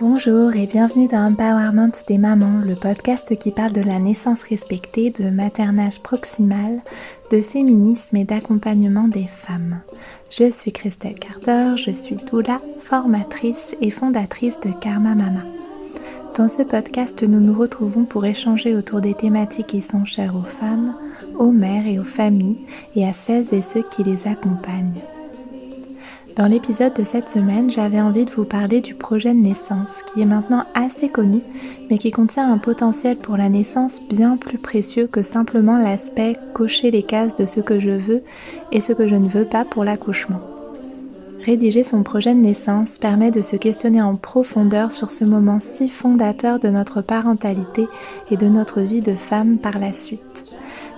Bonjour et bienvenue dans Empowerment des mamans, le podcast qui parle de la naissance respectée, de maternage proximal, de féminisme et d'accompagnement des femmes. Je suis Christelle Carter, je suis doula, formatrice et fondatrice de Karma Mama. Dans ce podcast, nous nous retrouvons pour échanger autour des thématiques qui sont chères aux femmes, aux mères et aux familles et à celles et ceux qui les accompagnent. Dans l'épisode de cette semaine, j'avais envie de vous parler du projet de naissance, qui est maintenant assez connu, mais qui contient un potentiel pour la naissance bien plus précieux que simplement l'aspect cocher les cases de ce que je veux et ce que je ne veux pas pour l'accouchement. Rédiger son projet de naissance permet de se questionner en profondeur sur ce moment si fondateur de notre parentalité et de notre vie de femme par la suite.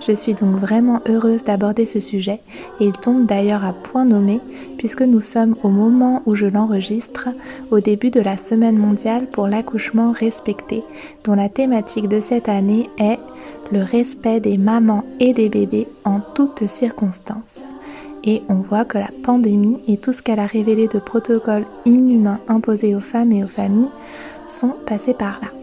Je suis donc vraiment heureuse d'aborder ce sujet et il tombe d'ailleurs à point nommé puisque nous sommes au moment où je l'enregistre, au début de la semaine mondiale pour l'accouchement respecté, dont la thématique de cette année est le respect des mamans et des bébés en toutes circonstances. Et on voit que la pandémie et tout ce qu'elle a révélé de protocoles inhumains imposés aux femmes et aux familles sont passés par là.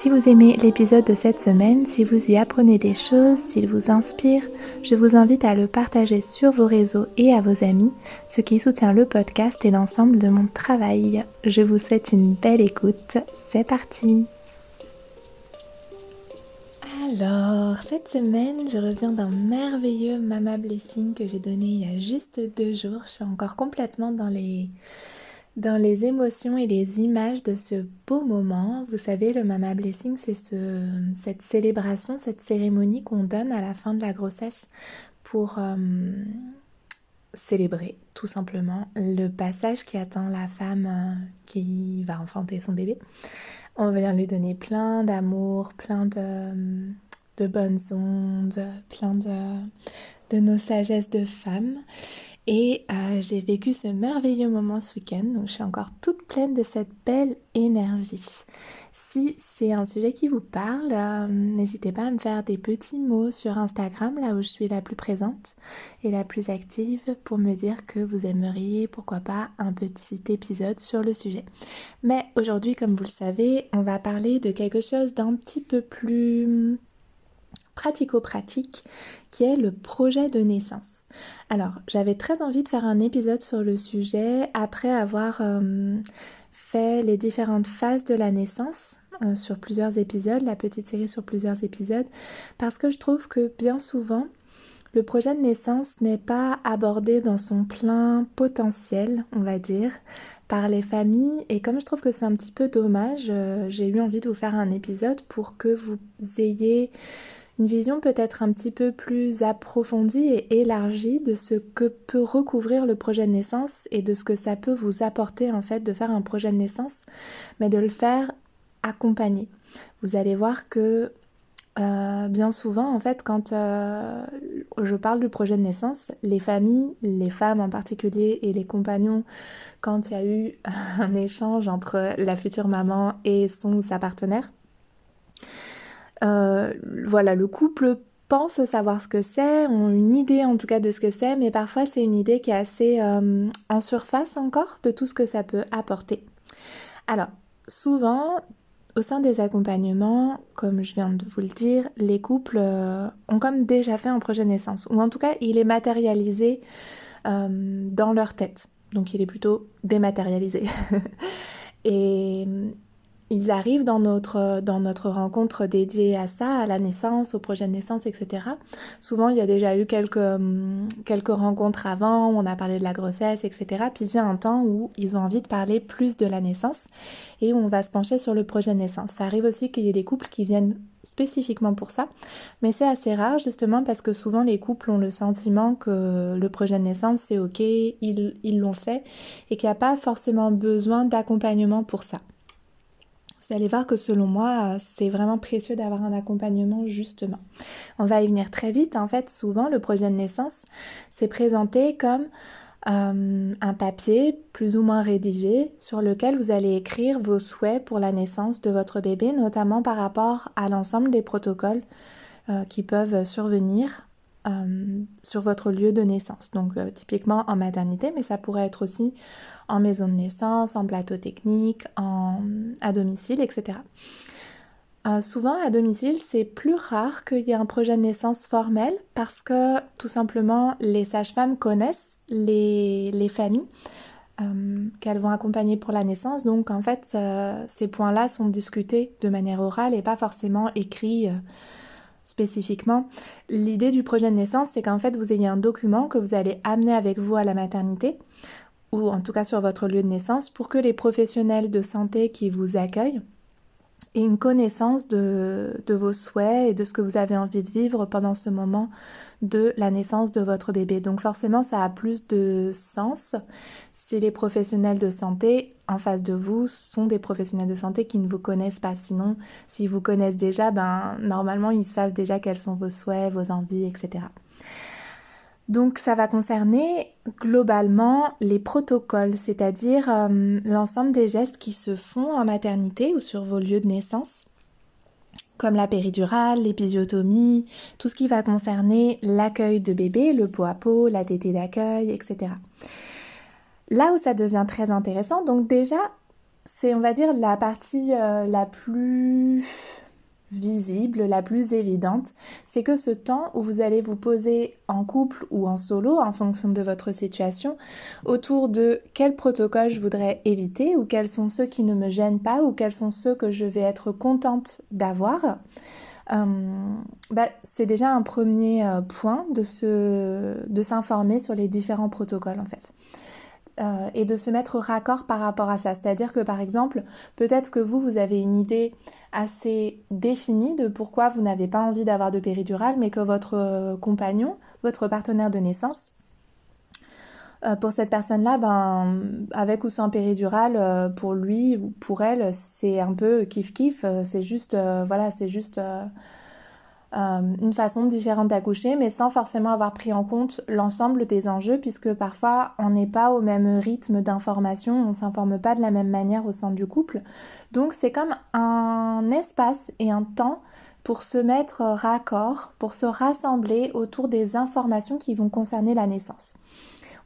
Si vous aimez l'épisode de cette semaine, si vous y apprenez des choses, s'il vous inspire, je vous invite à le partager sur vos réseaux et à vos amis, ce qui soutient le podcast et l'ensemble de mon travail. Je vous souhaite une belle écoute. C'est parti alors, cette semaine, je reviens d'un merveilleux Mama Blessing que j'ai donné il y a juste deux jours. Je suis encore complètement dans les dans les émotions et les images de ce beau moment. Vous savez, le Mama Blessing, c'est ce, cette célébration, cette cérémonie qu'on donne à la fin de la grossesse pour euh, célébrer tout simplement le passage qui attend la femme euh, qui va enfanter son bébé. On vient lui donner plein d'amour, plein de, bonnes ondes, plein de, de nos sagesses de femme. Et euh, j'ai vécu ce merveilleux moment ce week-end, donc je suis encore toute pleine de cette belle énergie. Si c'est un sujet qui vous parle, euh, n'hésitez pas à me faire des petits mots sur Instagram, là où je suis la plus présente et la plus active, pour me dire que vous aimeriez, pourquoi pas, un petit épisode sur le sujet. Mais aujourd'hui, comme vous le savez, on va parler de quelque chose d'un petit peu plus pratico-pratique qui est le projet de naissance. Alors, j'avais très envie de faire un épisode sur le sujet après avoir euh, fait les différentes phases de la naissance euh, sur plusieurs épisodes, la petite série sur plusieurs épisodes, parce que je trouve que bien souvent, le projet de naissance n'est pas abordé dans son plein potentiel, on va dire, par les familles. Et comme je trouve que c'est un petit peu dommage, euh, j'ai eu envie de vous faire un épisode pour que vous ayez une vision peut-être un petit peu plus approfondie et élargie de ce que peut recouvrir le projet de naissance et de ce que ça peut vous apporter en fait de faire un projet de naissance, mais de le faire accompagné. Vous allez voir que euh, bien souvent, en fait, quand euh, je parle du projet de naissance, les familles, les femmes en particulier et les compagnons, quand il y a eu un échange entre la future maman et son sa partenaire, euh, voilà, le couple pense savoir ce que c'est, ont une idée en tout cas de ce que c'est, mais parfois c'est une idée qui est assez euh, en surface encore de tout ce que ça peut apporter. Alors, souvent, au sein des accompagnements, comme je viens de vous le dire, les couples euh, ont comme déjà fait un projet naissance, ou en tout cas il est matérialisé dans leur tête. Donc il est plutôt dématérialisé. ils arrivent dans notre, dans notre rencontre dédiée à ça, à la naissance, au projet de naissance, etc. Souvent, il y a déjà eu quelques, hum, quelques rencontres avant, où on a parlé de la grossesse, etc. Puis vient un temps où ils ont envie de parler plus de la naissance et où on va se pencher sur le projet de naissance. Ça arrive aussi qu'il y ait des couples qui viennent spécifiquement pour ça, mais c'est assez rare justement parce que souvent les couples ont le sentiment que le projet de naissance c'est ok, ils l'ont fait et qu'il n'y a pas forcément besoin d'accompagnement pour ça vous allez voir que selon moi, c'est vraiment précieux d'avoir un accompagnement justement. On va y venir très vite. En fait, souvent, le projet de naissance, c'est présenté comme euh, un papier plus ou moins rédigé sur lequel vous allez écrire vos souhaits pour la naissance de votre bébé, notamment par rapport à l'ensemble des protocoles euh, qui peuvent survenir sur votre lieu de naissance. Donc typiquement en maternité, mais ça pourrait être aussi en maison de naissance, en plateau technique, en, à domicile, etc. souvent à domicile, c'est plus rare qu'il y ait un projet de naissance formel parce que tout simplement les sages-femmes connaissent les, les familles euh, qu'elles vont accompagner pour la naissance. Donc en fait, euh, ces points-là sont discutés de manière orale et pas forcément écrits euh, spécifiquement. L'idée du projet de naissance, c'est qu'en fait, vous ayez un document que vous allez amener avec vous à la maternité ou en tout cas sur votre lieu de naissance pour que les professionnels de santé qui vous accueillent aient une connaissance de, vos souhaits et de ce que vous avez envie de vivre pendant ce moment de la naissance de votre bébé. Donc forcément, ça a plus de sens si les professionnels de santé en face de vous sont des professionnels de santé qui ne vous connaissent pas. Sinon, s'ils vous connaissent déjà, ben normalement, ils savent déjà quels sont vos souhaits, vos envies, etc. Donc ça va concerner globalement les protocoles, c'est-à-dire euh, l'ensemble des gestes qui se font en maternité ou sur vos lieux de naissance comme la péridurale, l'épisiotomie, tout ce qui va concerner l'accueil de bébé, le pot à pot, la tétée d'accueil, etc. Là où ça devient très intéressant, donc déjà, c'est on va dire la partie euh, la plus visible, la plus évidente, c'est que ce temps où vous allez vous poser en couple ou en solo, en fonction de votre situation, autour de quel protocole je voudrais éviter, ou quels sont ceux qui ne me gênent pas, ou quels sont ceux que je vais être contente d'avoir, euh, bah, c'est déjà un premier euh, point de, de s'informer sur les différents protocoles en fait. Euh, et de se mettre raccord par rapport à ça. C'est-à-dire que par exemple, peut-être que vous, vous avez une idée assez définie de pourquoi vous n'avez pas envie d'avoir de péridurale, mais que votre euh, compagnon, votre partenaire de naissance, euh, pour cette personne-là, ben, avec ou sans péridurale, pour lui ou pour elle, c'est un peu kiff-kiff. c'est juste, voilà, c'est juste euh, une façon différente d'accoucher, mais sans forcément avoir pris en compte l'ensemble des enjeux, puisque parfois on n'est pas au même rythme d'information, on s'informe pas de la même manière au sein du couple. Donc c'est comme un espace et un temps pour se mettre raccord, pour se rassembler autour des informations qui vont concerner la naissance.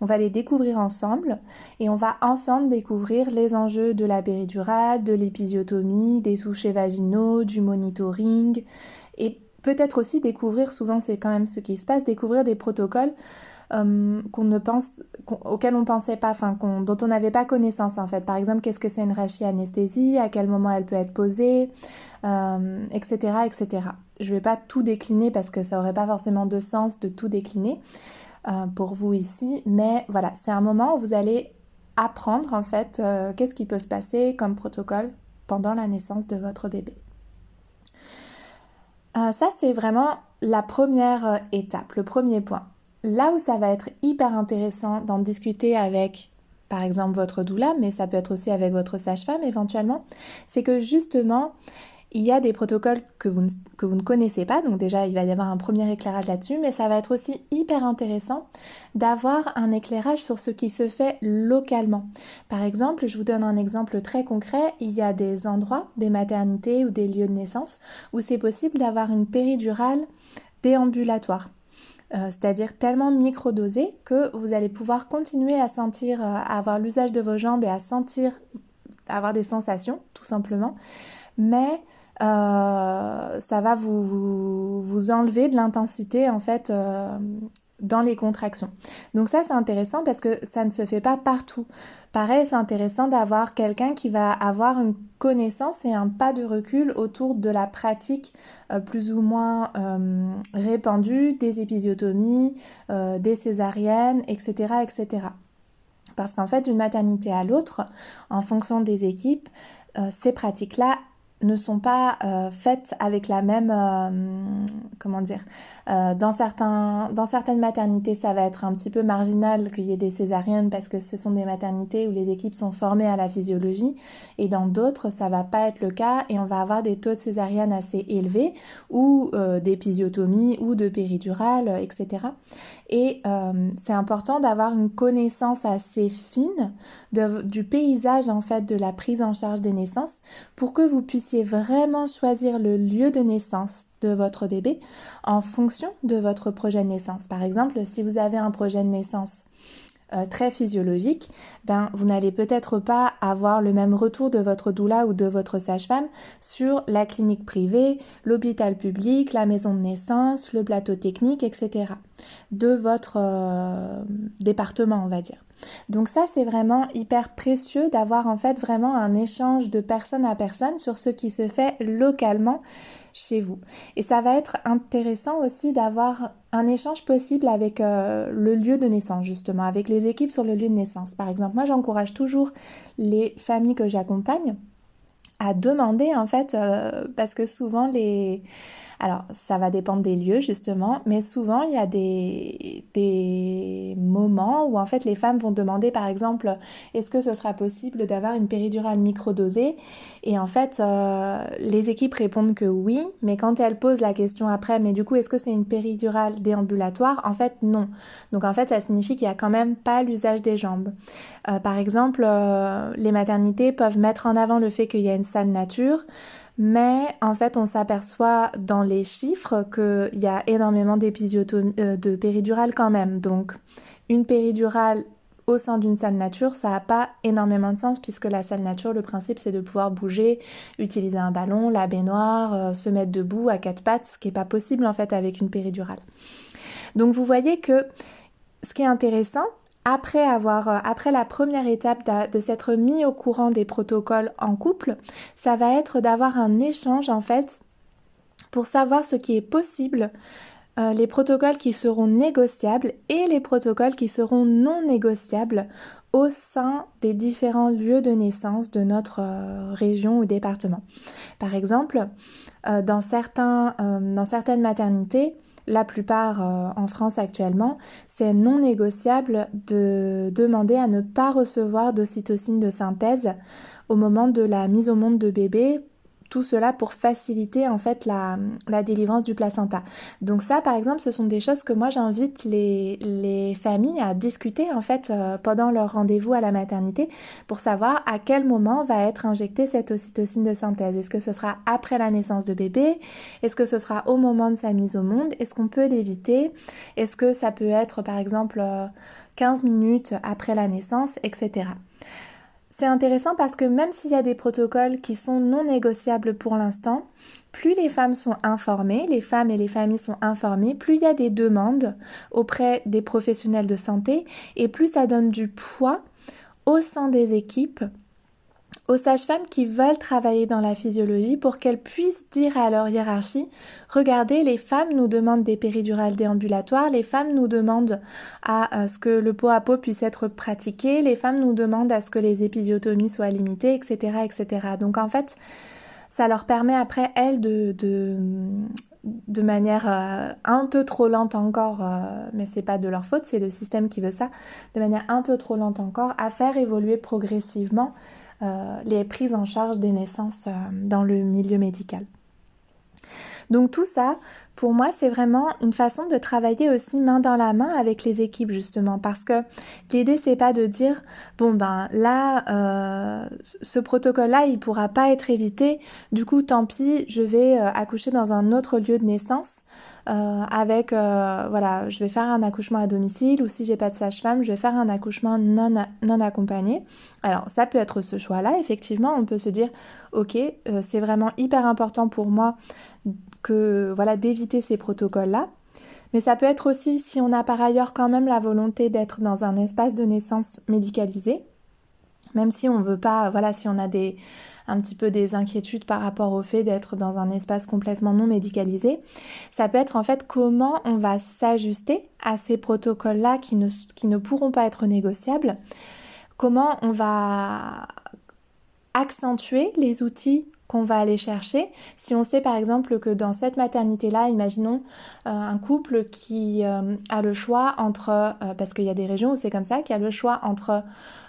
On va les découvrir ensemble et on va ensemble découvrir les enjeux de la péridurale, de l'épisiotomie, des touchés vaginaux, du monitoring et peut-être aussi découvrir, souvent c'est quand même ce qui se passe, découvrir des protocoles euh, ne auxquels on pensait pas, dont on n'avait pas connaissance en fait. Par exemple, qu'est-ce que c'est une anesthésie à quel moment elle peut être posée, euh, etc., etc. Je vais pas tout décliner parce que ça aurait pas forcément de sens de tout décliner euh, pour vous ici, mais voilà, c'est un moment où vous allez apprendre en fait qu'est-ce qui peut se passer comme protocole pendant la naissance de votre bébé. Euh, ça, c'est vraiment la première euh, étape, le premier point. Là où ça va être hyper intéressant d'en discuter avec, par exemple, votre doula, mais ça peut être aussi avec votre sage-femme éventuellement, c'est que justement, il y a des protocoles que vous, ne, que vous ne connaissez pas, donc déjà il va y avoir un premier éclairage là-dessus, mais ça va être aussi hyper intéressant d'avoir un éclairage sur ce qui se fait localement. Par exemple, je vous donne un exemple très concret, il y a des endroits, des maternités ou des lieux de naissance où c'est possible d'avoir une péridurale déambulatoire. Euh, c'est-à-dire tellement microdosée que vous allez pouvoir continuer à sentir, euh, à avoir l'usage de vos jambes et à sentir, à avoir des sensations, tout simplement. Mais euh, ça va vous, enlever de l'intensité en fait euh, dans les contractions. Donc ça c'est intéressant parce que ça ne se fait pas partout. Pareil, c'est intéressant d'avoir quelqu'un qui va avoir une connaissance et un pas de recul autour de la pratique euh, plus ou moins répandue des épisiotomies, des césariennes, etc. etc. Parce qu'en fait, d'une maternité à l'autre, en fonction des équipes, ces pratiques-là ne sont pas euh, faites avec la même euh, comment dire euh, dans certains dans certaines maternités ça va être un petit peu marginal qu'il y ait des césariennes parce que ce sont des maternités où les équipes sont formées à la physiologie. Et dans d'autres ça va pas être le cas et on va avoir des taux de césariennes assez élevés ou d'épisiotomie ou de péridurale etc et c'est important d'avoir une connaissance assez fine du paysage en fait de la prise en charge des naissances pour que vous puissiez vraiment choisir le lieu de naissance de votre bébé en fonction de votre projet de naissance. Par exemple, si vous avez un projet de naissance euh, très physiologique, ben, vous n'allez peut-être pas avoir le même retour de votre doula ou de votre sage-femme sur la clinique privée, l'hôpital public, la maison de naissance, le plateau technique, etc. de votre euh, département, on va dire. Donc ça, c'est vraiment hyper précieux d'avoir en fait vraiment un échange de personne à personne sur ce qui se fait localement chez vous. Et ça va être intéressant aussi d'avoir un échange possible avec euh, le lieu de naissance, justement, avec les équipes sur le lieu de naissance. Par exemple, moi, j'encourage toujours les familles que j'accompagne à demander, en fait, euh, parce que souvent les alors, ça va dépendre des lieux, justement, mais souvent, il y a des, moments où, en fait, les femmes vont demander, par exemple, est-ce que ce sera possible d'avoir une péridurale microdosée? Et en fait, euh, les équipes répondent que oui, mais quand elles posent la question après, mais du coup, est-ce que c'est une péridurale déambulatoire? En fait, non. Donc, en fait, ça signifie qu'il n'y a quand même pas l'usage des jambes. Euh, par exemple, euh, les maternités peuvent mettre en avant le fait qu'il y a une salle nature, mais en fait, on s'aperçoit dans les chiffres qu'il y a énormément d'épisiotomies, euh, de péridurales quand même. Donc, une péridurale au sein d'une salle nature, ça n'a pas énormément de sens puisque la salle nature, le principe, c'est de pouvoir bouger, utiliser un ballon, la baignoire, euh, se mettre debout à quatre pattes, ce qui n'est pas possible en fait avec une péridurale. Donc, vous voyez que ce qui est intéressant, après avoir, euh, après la première étape de, s'être mis au courant des protocoles en couple, ça va être d'avoir un échange en fait pour savoir ce qui est possible, euh, les protocoles qui seront négociables et les protocoles qui seront non négociables au sein des différents lieux de naissance de notre euh, région ou département. Par exemple, dans, certains, dans certaines maternités, la plupart euh, en France actuellement, c'est non négociable de demander à ne pas recevoir d'ocytocine de synthèse au moment de la mise au monde de bébé tout cela pour faciliter en fait la, délivrance du placenta. Donc ça par exemple ce sont des choses que moi j'invite les, familles à discuter en fait euh, pendant leur rendez-vous à la maternité pour savoir à quel moment va être injectée cette ocytocine de synthèse. Est-ce que ce sera après la naissance de bébé? Est-ce que ce sera au moment de sa mise au monde? Est-ce qu'on peut l'éviter? Est-ce que ça peut être par exemple 15 euh, minutes après la naissance, etc. C'est intéressant parce que même s'il y a des protocoles qui sont non négociables pour l'instant, plus les femmes sont informées, les femmes et les familles sont informées, plus il y a des demandes auprès des professionnels de santé et plus ça donne du poids au sein des équipes aux sages-femmes qui veulent travailler dans la physiologie pour qu'elles puissent dire à leur hiérarchie, regardez, les femmes nous demandent des péridurales déambulatoires, les femmes nous demandent à, ce que le pot à pot puisse être pratiqué, les femmes nous demandent à ce que les épisiotomies soient limitées, etc., etc. Donc en fait, ça leur permet après, elles, de, manière euh, un peu trop lente encore, euh, mais c'est pas de leur faute, c'est le système qui veut ça, de manière un peu trop lente encore, à faire évoluer progressivement euh, les prises en charge des naissances euh, dans le milieu médical. Donc tout ça, pour moi, c'est vraiment une façon de travailler aussi main dans la main avec les équipes justement, parce que l'idée c'est pas de dire bon ben là, euh, ce protocole-là, il pourra pas être évité, du coup tant pis, je vais accoucher dans un autre lieu de naissance. Euh, avec euh, voilà, je vais faire un accouchement à domicile ou si j'ai pas de sage-femme, je vais faire un accouchement non, non accompagné. Alors ça peut être ce choix-là, effectivement, on peut se dire ok, euh, c'est vraiment hyper important pour moi que voilà d'éviter ces protocoles-là. Mais ça peut être aussi si on a par ailleurs quand même la volonté d'être dans un espace de naissance médicalisé, même si on veut pas, voilà, si on a des, un petit peu des inquiétudes par rapport au fait d'être dans un espace complètement non médicalisé, ça peut être en fait comment on va s'ajuster à ces protocoles-là qui ne, qui ne pourront pas être négociables, comment on va accentuer les outils qu'on va aller chercher. Si on sait par exemple que dans cette maternité-là, imaginons euh, un couple qui euh, a le choix entre, euh, parce qu'il y a des régions où c'est comme ça, qui a le choix entre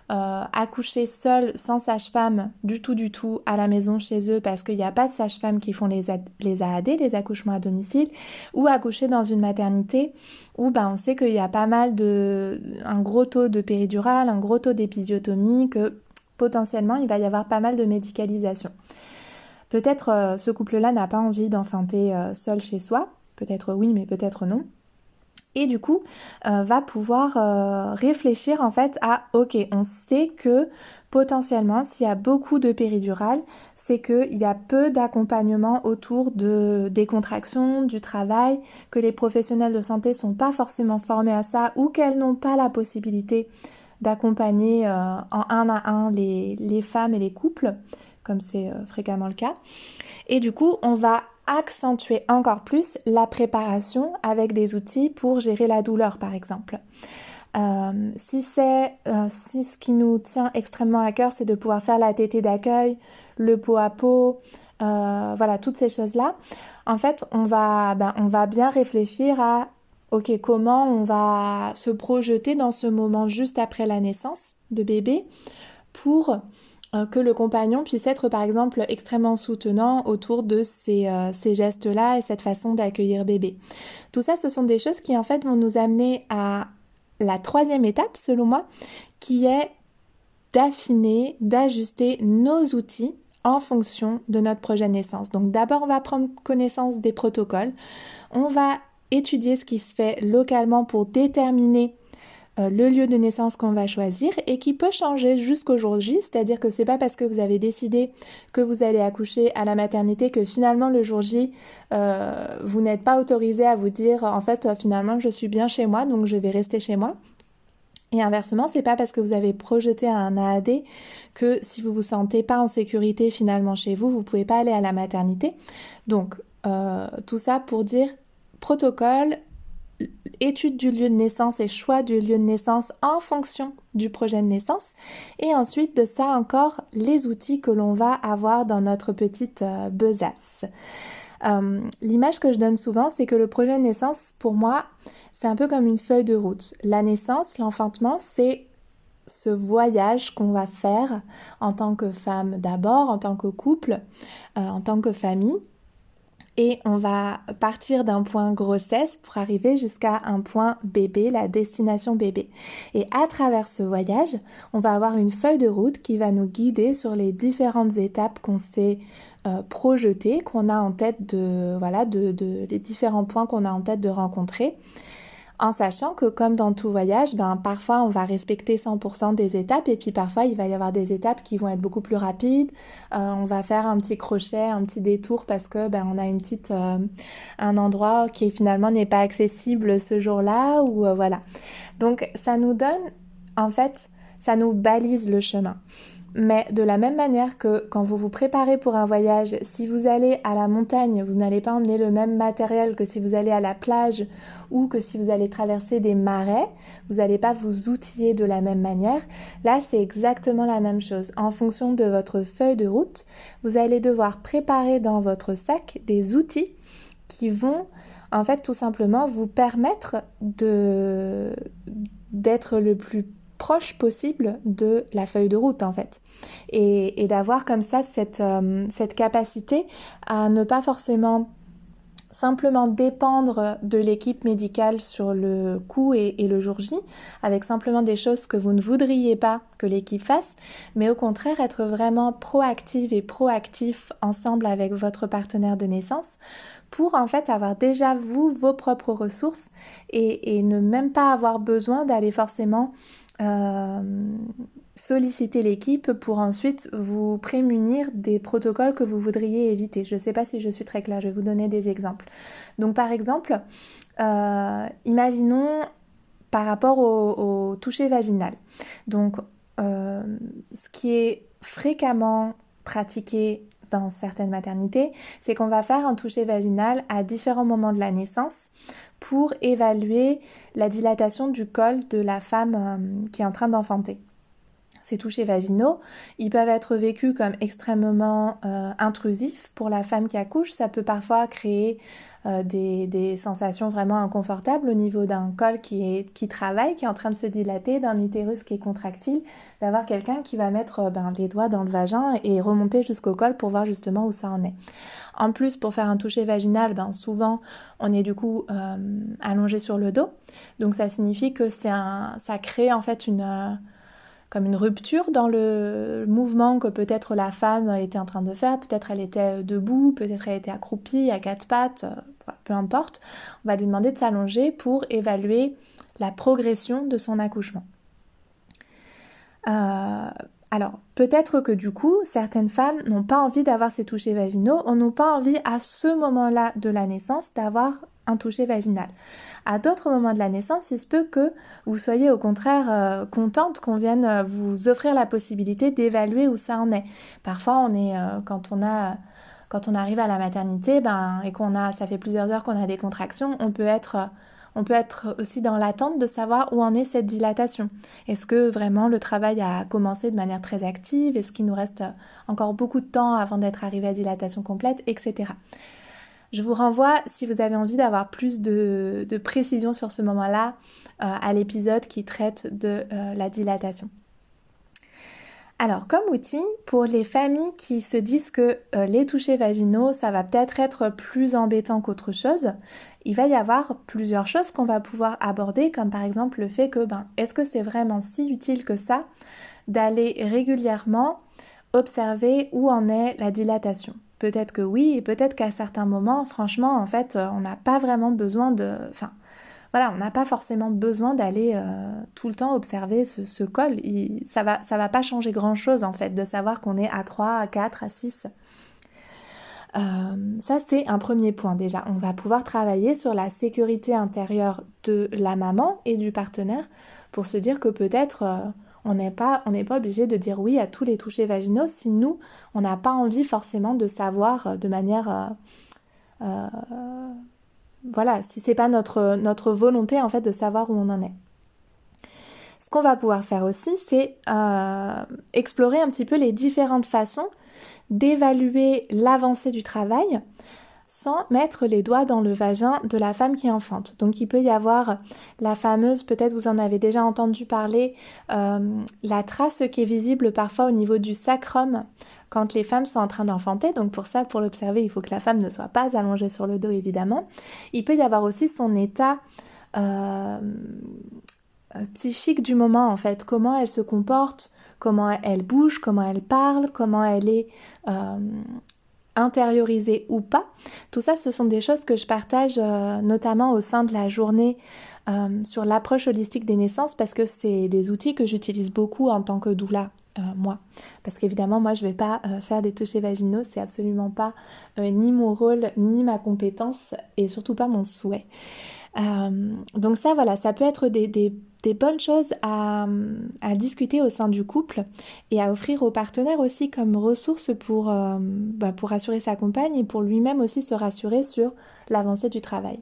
accoucher seul, sans sage-femme, du tout, du tout, à la maison chez eux, parce qu'il n'y a pas de sage-femme qui font les, les AAD, les accouchements à domicile, ou accoucher dans une maternité où ben, on sait qu'il y a pas mal de, un gros taux de péridurale, un gros taux d'épisiotomie, que potentiellement il va y avoir pas mal de médicalisation. Peut-être ce couple-là n'a pas envie d'enfanter seul chez soi, peut-être oui, mais peut-être non. Et du coup euh, va pouvoir euh, réfléchir en fait à ok on sait que potentiellement s'il y a beaucoup de péridurale c'est qu'il y a peu d'accompagnement autour de des contractions du travail que les professionnels de santé sont pas forcément formés à ça ou qu'elles n'ont pas la possibilité d'accompagner euh, en un à un les femmes et les couples comme c'est fréquemment le cas et du coup on va accentuer encore plus la préparation avec des outils pour gérer la douleur par exemple. Euh, si c'est euh, si ce qui nous tient extrêmement à cœur, c'est de pouvoir faire la tétée d'accueil, le pot à pot, euh, voilà toutes ces choses là. En fait, on va ben, on va bien réfléchir à ok comment on va se projeter dans ce moment juste après la naissance de bébé pour euh, que le compagnon puisse être par exemple extrêmement soutenant autour de ces, euh, ces gestes-là et cette façon d'accueillir bébé. Tout ça, ce sont des choses qui en fait vont nous amener à la troisième étape, selon moi, qui est d'affiner, d'ajuster nos outils en fonction de notre projet de naissance. Donc d'abord, on va prendre connaissance des protocoles, on va étudier ce qui se fait localement pour déterminer euh, le lieu de naissance qu'on va choisir et qui peut changer jusqu'au jour J, c'est-à-dire que c'est pas parce que vous avez décidé que vous allez accoucher à la maternité que finalement le jour J euh, vous n'êtes pas autorisé à vous dire en fait finalement je suis bien chez moi donc je vais rester chez moi. Et inversement, c'est pas parce que vous avez projeté un AAD que si vous vous sentez pas en sécurité finalement chez vous, vous pouvez pas aller à la maternité. Donc euh, tout ça pour dire protocole, étude du lieu de naissance et choix du lieu de naissance en fonction du projet de naissance. Et ensuite de ça encore, les outils que l'on va avoir dans notre petite euh, besace. Euh, l'image que je donne souvent, c'est que le projet de naissance, pour moi, c'est un peu comme une feuille de route. La naissance, l'enfantement, c'est ce voyage qu'on va faire en tant que femme d'abord, en tant que couple, euh, en tant que famille et on va partir d'un point grossesse pour arriver jusqu'à un point bébé, la destination bébé. Et à travers ce voyage, on va avoir une feuille de route qui va nous guider sur les différentes étapes qu'on s'est euh, projetées, qu'on a en tête de, voilà, de, de, les différents points qu'on a en tête de rencontrer en sachant que comme dans tout voyage, ben parfois on va respecter 100% des étapes et puis parfois il va y avoir des étapes qui vont être beaucoup plus rapides. Euh, on va faire un petit crochet, un petit détour parce que ben on a une petite euh, un endroit qui finalement n'est pas accessible ce jour-là ou euh, voilà. Donc ça nous donne en fait ça nous balise le chemin. Mais de la même manière que quand vous vous préparez pour un voyage, si vous allez à la montagne, vous n'allez pas emmener le même matériel que si vous allez à la plage ou que si vous allez traverser des marais, vous n'allez pas vous outiller de la même manière. Là, c'est exactement la même chose. En fonction de votre feuille de route, vous allez devoir préparer dans votre sac des outils qui vont en fait tout simplement vous permettre de d'être le plus proche possible de la feuille de route en fait. Et, d'avoir comme ça cette, euh, cette capacité à ne pas forcément simplement dépendre de l'équipe médicale sur le coup et, le jour J, avec simplement des choses que vous ne voudriez pas que l'équipe fasse, mais au contraire être vraiment proactive et proactif ensemble avec votre partenaire de naissance pour en fait avoir déjà vous vos propres ressources et, et ne même pas avoir besoin d'aller forcément euh, solliciter l'équipe pour ensuite vous prémunir des protocoles que vous voudriez éviter. Je ne sais pas si je suis très claire, je vais vous donner des exemples. Donc par exemple, euh, imaginons par rapport au, toucher vaginal. Donc euh, ce qui est fréquemment pratiqué dans certaines maternités, c'est qu'on va faire un toucher vaginal à différents moments de la naissance pour évaluer la dilatation du col de la femme euh, qui est en train d'enfanter ces touchés vaginaux, ils peuvent être vécus comme extrêmement euh, intrusifs pour la femme qui accouche. Ça peut parfois créer euh, des, sensations vraiment inconfortables au niveau d'un col qui, travaille, qui est en train de se dilater, d'un utérus qui est contractile, d'avoir quelqu'un qui va mettre euh, ben, les doigts dans le vagin et remonter jusqu'au col pour voir justement où ça en est. En plus, pour faire un toucher vaginal, ben, souvent on est du coup allongé sur le dos. Donc ça signifie que c'est un, ça crée en fait une comme une rupture dans le mouvement que peut-être la femme était en train de faire, peut-être elle était debout, peut-être elle était accroupie à quatre pattes, euh, peu importe, on va lui demander de s'allonger pour évaluer la progression de son accouchement. Euh, alors, peut-être que du coup, certaines femmes n'ont pas envie d'avoir ces touchés vaginaux, ou n'ont pas envie à ce moment-là de la naissance d'avoir un toucher vaginal. À d'autres moments de la naissance, il se peut que vous soyez au contraire euh, contente qu'on vienne euh, vous offrir la possibilité d'évaluer où ça en est. Parfois, on est euh, quand on a quand on arrive à la maternité, ben et qu'on a ça fait plusieurs heures qu'on a des contractions, on peut être on peut être aussi dans l'attente de savoir où en est cette dilatation. Est-ce que vraiment le travail a commencé de manière très active? Est-ce qu'il nous reste encore beaucoup de temps avant d'être arrivé à dilatation complète, etc. Je vous renvoie, si vous avez envie d'avoir plus de, précision sur ce moment-là, euh, à l'épisode qui traite de euh, la dilatation. Alors, comme outil, pour les familles qui se disent que euh, les touchés vaginaux, ça va peut-être être plus embêtant qu'autre chose, il va y avoir plusieurs choses qu'on va pouvoir aborder, comme par exemple le fait que, ben, est-ce que c'est vraiment si utile que ça d'aller régulièrement observer où en est la dilatation? Peut-être que oui, et peut-être qu'à certains moments, franchement, en fait, euh, on n'a pas vraiment besoin de... voilà, on n'a pas forcément besoin d'aller euh, tout le temps observer ce, col. ça va, ça va pas changer grand-chose, en fait, de savoir qu'on est à 3, à 4, à 6. Euh, ça, c'est un premier point déjà. On va pouvoir travailler sur la sécurité intérieure de la maman et du partenaire pour se dire que peut-être on n'est pas, pas obligé de dire oui à tous les touchés vaginaux si nous, on n'a pas envie forcément de savoir euh, de manière... Euh, euh, voilà, si c'est pas notre, notre volonté en fait de savoir où on en est. Ce qu'on va pouvoir faire aussi, c'est explorer un petit peu les différentes façons d'évaluer l'avancée du travail sans mettre les doigts dans le vagin de la femme qui enfante. Donc il peut y avoir la fameuse, peut-être vous en avez déjà entendu parler, euh, la trace qui est visible parfois au niveau du sacrum quand les femmes sont en train d'enfanter. Donc pour ça, pour l'observer, il faut que la femme ne soit pas allongée sur le dos évidemment. Il peut y avoir aussi son état euh, psychique du moment en fait, comment elle se comporte, comment elle bouge, comment elle parle, comment elle est euh, intériorisé ou pas. Tout ça, ce sont des choses que je partage euh, notamment au sein de la journée euh, sur l'approche holistique des naissances parce que c'est des outils que j'utilise beaucoup en tant que doula. Euh, moi, parce qu'évidemment, moi, je vais pas faire des touchés vaginaux, c'est absolument pas ni mon rôle, ni ma compétence, et surtout pas mon souhait. donc ça, voilà, ça peut être des bonnes choses à, discuter au sein du couple et à offrir au partenaire aussi comme ressource pour, euh, bah, rassurer sa compagne et pour lui-même aussi se rassurer sur l'avancée du travail.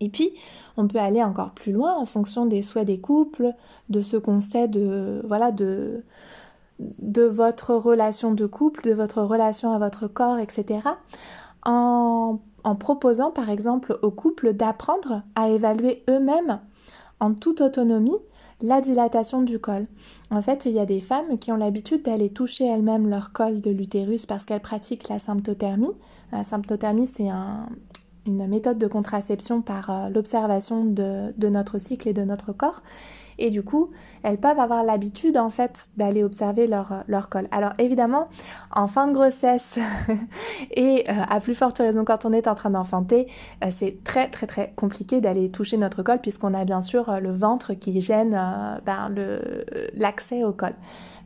Et puis, on peut aller encore plus loin en fonction des souhaits des couples, de ce qu'on sait de, voilà, de, votre relation de couple, de votre relation à votre corps, etc. En proposant par exemple aux couples d'apprendre à évaluer eux-mêmes en toute autonomie la dilatation du col. En fait, il y a des femmes qui ont l'habitude d'aller toucher elles-mêmes leur col de l'utérus parce qu'elles pratiquent la symptothermie. La symptothermie, c'est une méthode de contraception par euh, l'observation de, notre cycle et de notre corps et du coup elles peuvent avoir l'habitude en fait d'aller observer leur, leur col. Alors évidemment en fin de grossesse et euh, à plus forte raison quand on est en train d'enfanter, euh, c'est très très très compliqué d'aller toucher notre col puisqu'on a bien sûr euh, le ventre qui gêne ben, l'accès au col.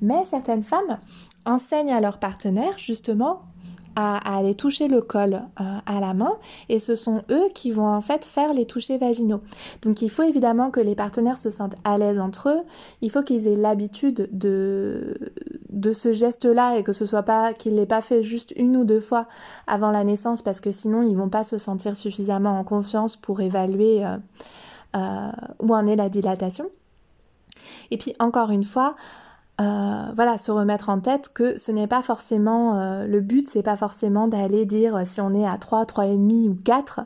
Mais certaines femmes enseignent à leur partenaire justement à, aller toucher le col euh, à la main et ce sont eux qui vont en fait faire les touchés vaginaux. Donc il faut évidemment que les partenaires se sentent à l'aise entre eux, il faut qu'ils aient l'habitude de, de ce geste-là et que ce soit pas qu'ils l'aient pas fait juste une ou deux fois avant la naissance parce que sinon ils vont pas se sentir suffisamment en confiance pour évaluer euh, euh, où en est la dilatation. Et puis encore une fois, euh, voilà, se remettre en tête que ce n'est pas forcément euh, le but, c'est pas forcément d'aller dire si on est à 3, 3,5 ou 4,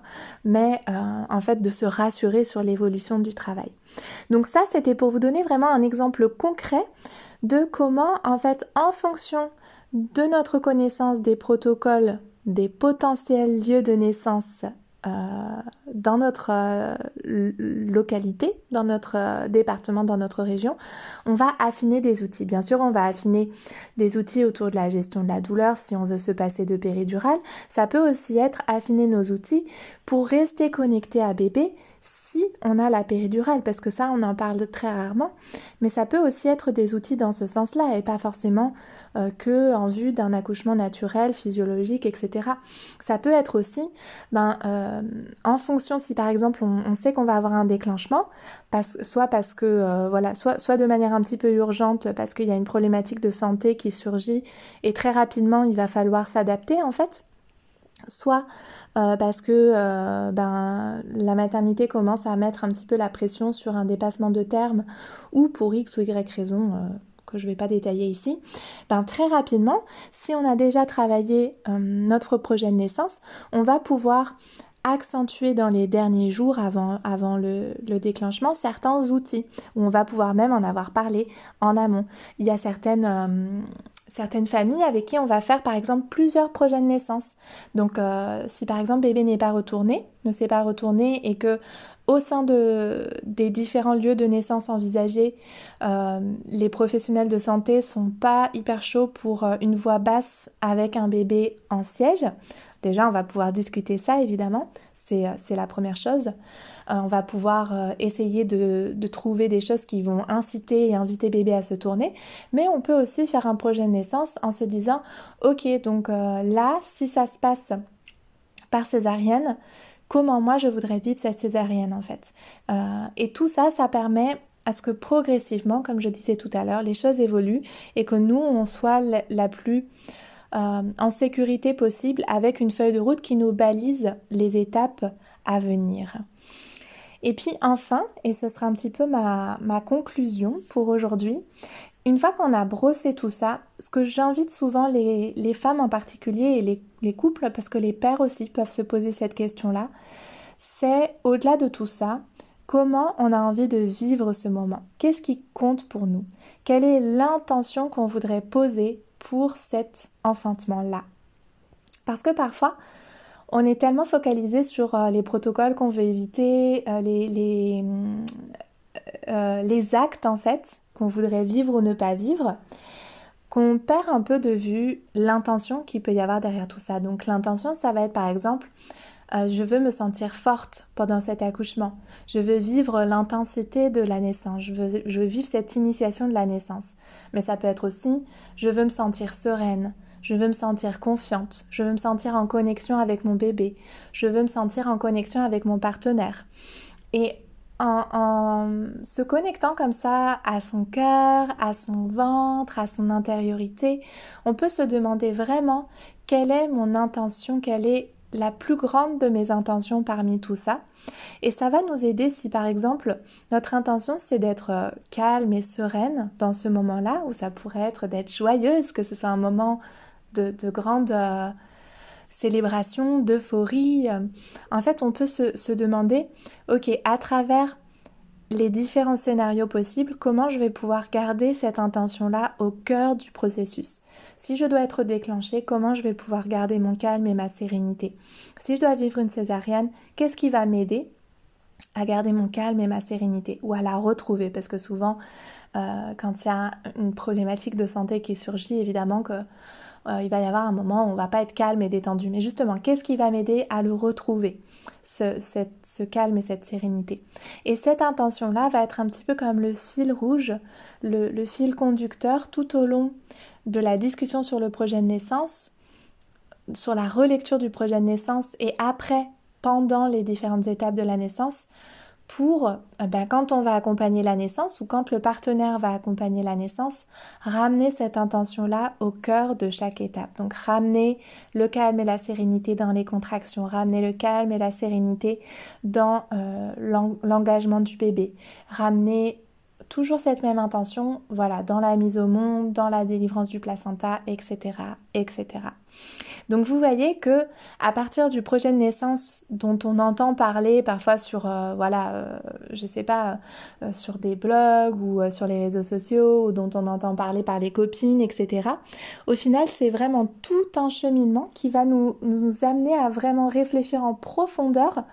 mais euh, en fait de se rassurer sur l'évolution du travail. Donc ça, c'était pour vous donner vraiment un exemple concret de comment, en fait, en fonction de notre connaissance des protocoles, des potentiels lieux de naissance dans notre localité, dans notre département, dans notre région, on va affiner des outils. Bien sûr, on va affiner des outils autour de la gestion de la douleur si on veut se passer de péridurale. Ça peut aussi être affiner nos outils pour rester connecté à bébé si on a la péridurale, parce que ça, on en parle très rarement, mais ça peut aussi être des outils dans ce sens-là et pas forcément euh, que en vue d'un accouchement naturel, physiologique, etc. Ça peut être aussi, ben, euh, en fonction si par exemple on, sait qu'on va avoir un déclenchement, soit parce que euh, voilà, soit de manière un petit peu urgente parce qu'il y a une problématique de santé qui surgit et très rapidement il va falloir s'adapter en fait soit euh, parce que euh, ben, la maternité commence à mettre un petit peu la pression sur un dépassement de terme ou pour X ou Y raison euh, que je ne vais pas détailler ici, ben, très rapidement, si on a déjà travaillé notre projet de naissance, on va pouvoir accentuer dans les derniers jours avant, le, le, déclenchement certains outils, on va pouvoir même en avoir parlé en amont. Il y a certaines certaines familles avec qui on va faire par exemple plusieurs projets de naissance. Donc euh, si par exemple bébé n'est pas retourné, ne s'est pas retourné et que au sein de, des différents lieux de naissance envisagés, euh, les professionnels de santé sont pas hyper chauds pour euh, une voix basse avec un bébé en siège. Déjà, on va pouvoir discuter ça évidemment, c'est la première chose. Euh, on va pouvoir euh, essayer de, trouver des choses qui vont inciter et inviter bébé à se tourner, mais on peut aussi faire un projet de naissance en se disant, ok, donc euh, là, si ça se passe par césarienne, comment moi je voudrais vivre cette césarienne en fait? et tout ça, ça permet à ce que progressivement, comme je disais tout à l'heure, les choses évoluent et que nous, on soit la, plus en sécurité possible avec une feuille de route qui nous balise les étapes à venir. Et puis enfin, et ce sera un petit peu ma, conclusion pour aujourd'hui, une fois qu'on a brossé tout ça, ce que j'invite souvent les, femmes en particulier et les, les, couples, parce que les pères aussi peuvent se poser cette question-là, c'est au-delà de tout ça, comment on a envie de vivre ce moment? Qu'est-ce qui compte pour nous? Quelle est l'intention qu'on voudrait poser pour cet enfantement-là Parce que parfois, on est tellement focalisé sur euh, les protocoles qu'on veut éviter, euh, les, euh, les, actes en fait qu'on voudrait vivre ou ne pas vivre, qu'on perd un peu de vue l'intention qu'il peut y avoir derrière tout ça. Donc l'intention, ça va être par exemple, je veux me sentir forte pendant cet accouchement, je veux vivre l'intensité de la naissance, je veux, vivre cette initiation de la naissance. Mais ça peut être aussi, je veux me sentir sereine, je veux me sentir confiante, je veux me sentir en connexion avec mon bébé, je veux me sentir en connexion avec mon partenaire. Et en, se connectant comme ça à son cœur, à son ventre, à son intériorité, on peut se demander vraiment quelle est mon intention, quelle est la plus grande de mes intentions parmi tout ça. Et ça va nous aider si par exemple notre intention c'est d'être euh, calme et sereine dans ce moment-là, ou ça pourrait être d'être joyeuse, que ce soit un moment de, grandes euh, célébrations, d'euphorie. En fait, on peut se, demander, ok, à travers les différents scénarios possibles, comment je vais pouvoir garder cette intention-là au cœur du processus? Si je dois être déclenchée, comment je vais pouvoir garder mon calme et ma sérénité? Si je dois vivre une césarienne, qu'est-ce qui va m'aider à garder mon calme et ma sérénité ou à la retrouver? Parce que souvent euh, quand il y a une problématique de santé qui surgit évidemment que euh, il va y avoir un moment où on va pas être calme et détendu. Mais justement, qu'est-ce qui va m'aider à le retrouver, ce, calme et cette sérénité. Et cette intention-là va être un petit peu comme le fil rouge, le, fil conducteur tout au long de la discussion sur le projet de naissance, sur la relecture du projet de naissance et après, pendant les différentes étapes de la naissance, pour, euh, ben, quand on va accompagner la naissance ou quand le partenaire va accompagner la naissance, ramener cette intention-là au cœur de chaque étape. Donc ramener le calme et la sérénité dans les contractions, ramener le calme et la sérénité dans euh, l'engagement du bébé, ramener toujours cette même intention, voilà, dans la mise au monde, dans la délivrance du placenta, etc., etc. Donc vous voyez que à partir du projet de naissance dont on entend parler parfois sur, euh, voilà, euh, je sais pas, euh, sur des blogs ou sur les réseaux sociaux, ou dont on entend parler par les copines, etc. Au final, c'est vraiment tout un cheminement qui va nous, nous amener à vraiment réfléchir en profondeur,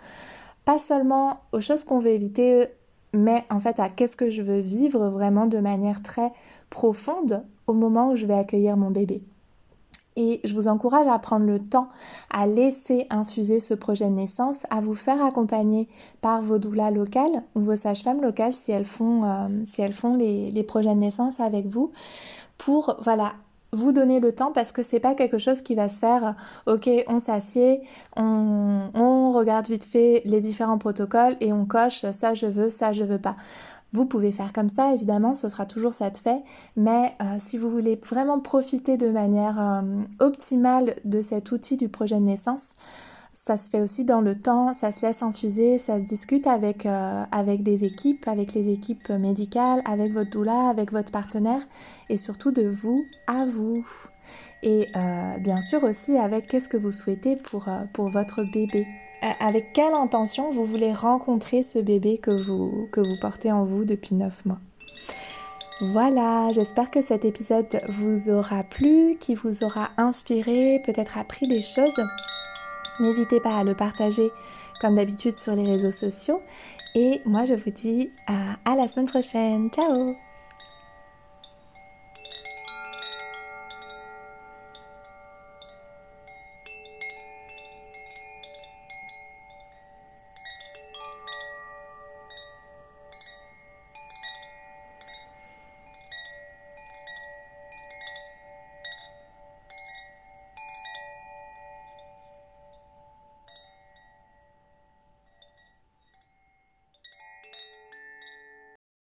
pas seulement aux choses qu'on veut éviter, mais en fait à qu'est-ce que je veux vivre vraiment de manière très profonde au moment où je vais accueillir mon bébé. Et je vous encourage à prendre le temps à laisser infuser ce projet de naissance, à vous faire accompagner par vos doulas locales ou vos sages-femmes locales si elles font, euh, si elles font les, les projets de naissance avec vous pour voilà vous donner le temps parce que c'est pas quelque chose qui va se faire ok on s'assied on, on regarde vite fait les différents protocoles et on coche ça je veux ça je veux pas vous pouvez faire comme ça, évidemment, ce sera toujours ça de fait, mais euh, si vous voulez vraiment profiter de manière euh, optimale de cet outil du projet de naissance, ça se fait aussi dans le temps, ça se laisse infuser, ça se discute avec, euh, des équipes, avec les équipes médicales, avec votre doula, avec votre partenaire, et surtout de vous à vous. Et bien sûr aussi avec qu'est-ce que vous souhaitez pour votre bébé. Euh, avec quelle intention vous voulez rencontrer ce bébé que vous, que vous portez en vous depuis 9 mois? Voilà, j'espère que cet épisode vous aura plu, qu'il vous aura inspiré, peut-être appris des choses. N'hésitez pas à le partager comme d'habitude sur les réseaux sociaux. Et moi je vous dis à, à la semaine prochaine. Ciao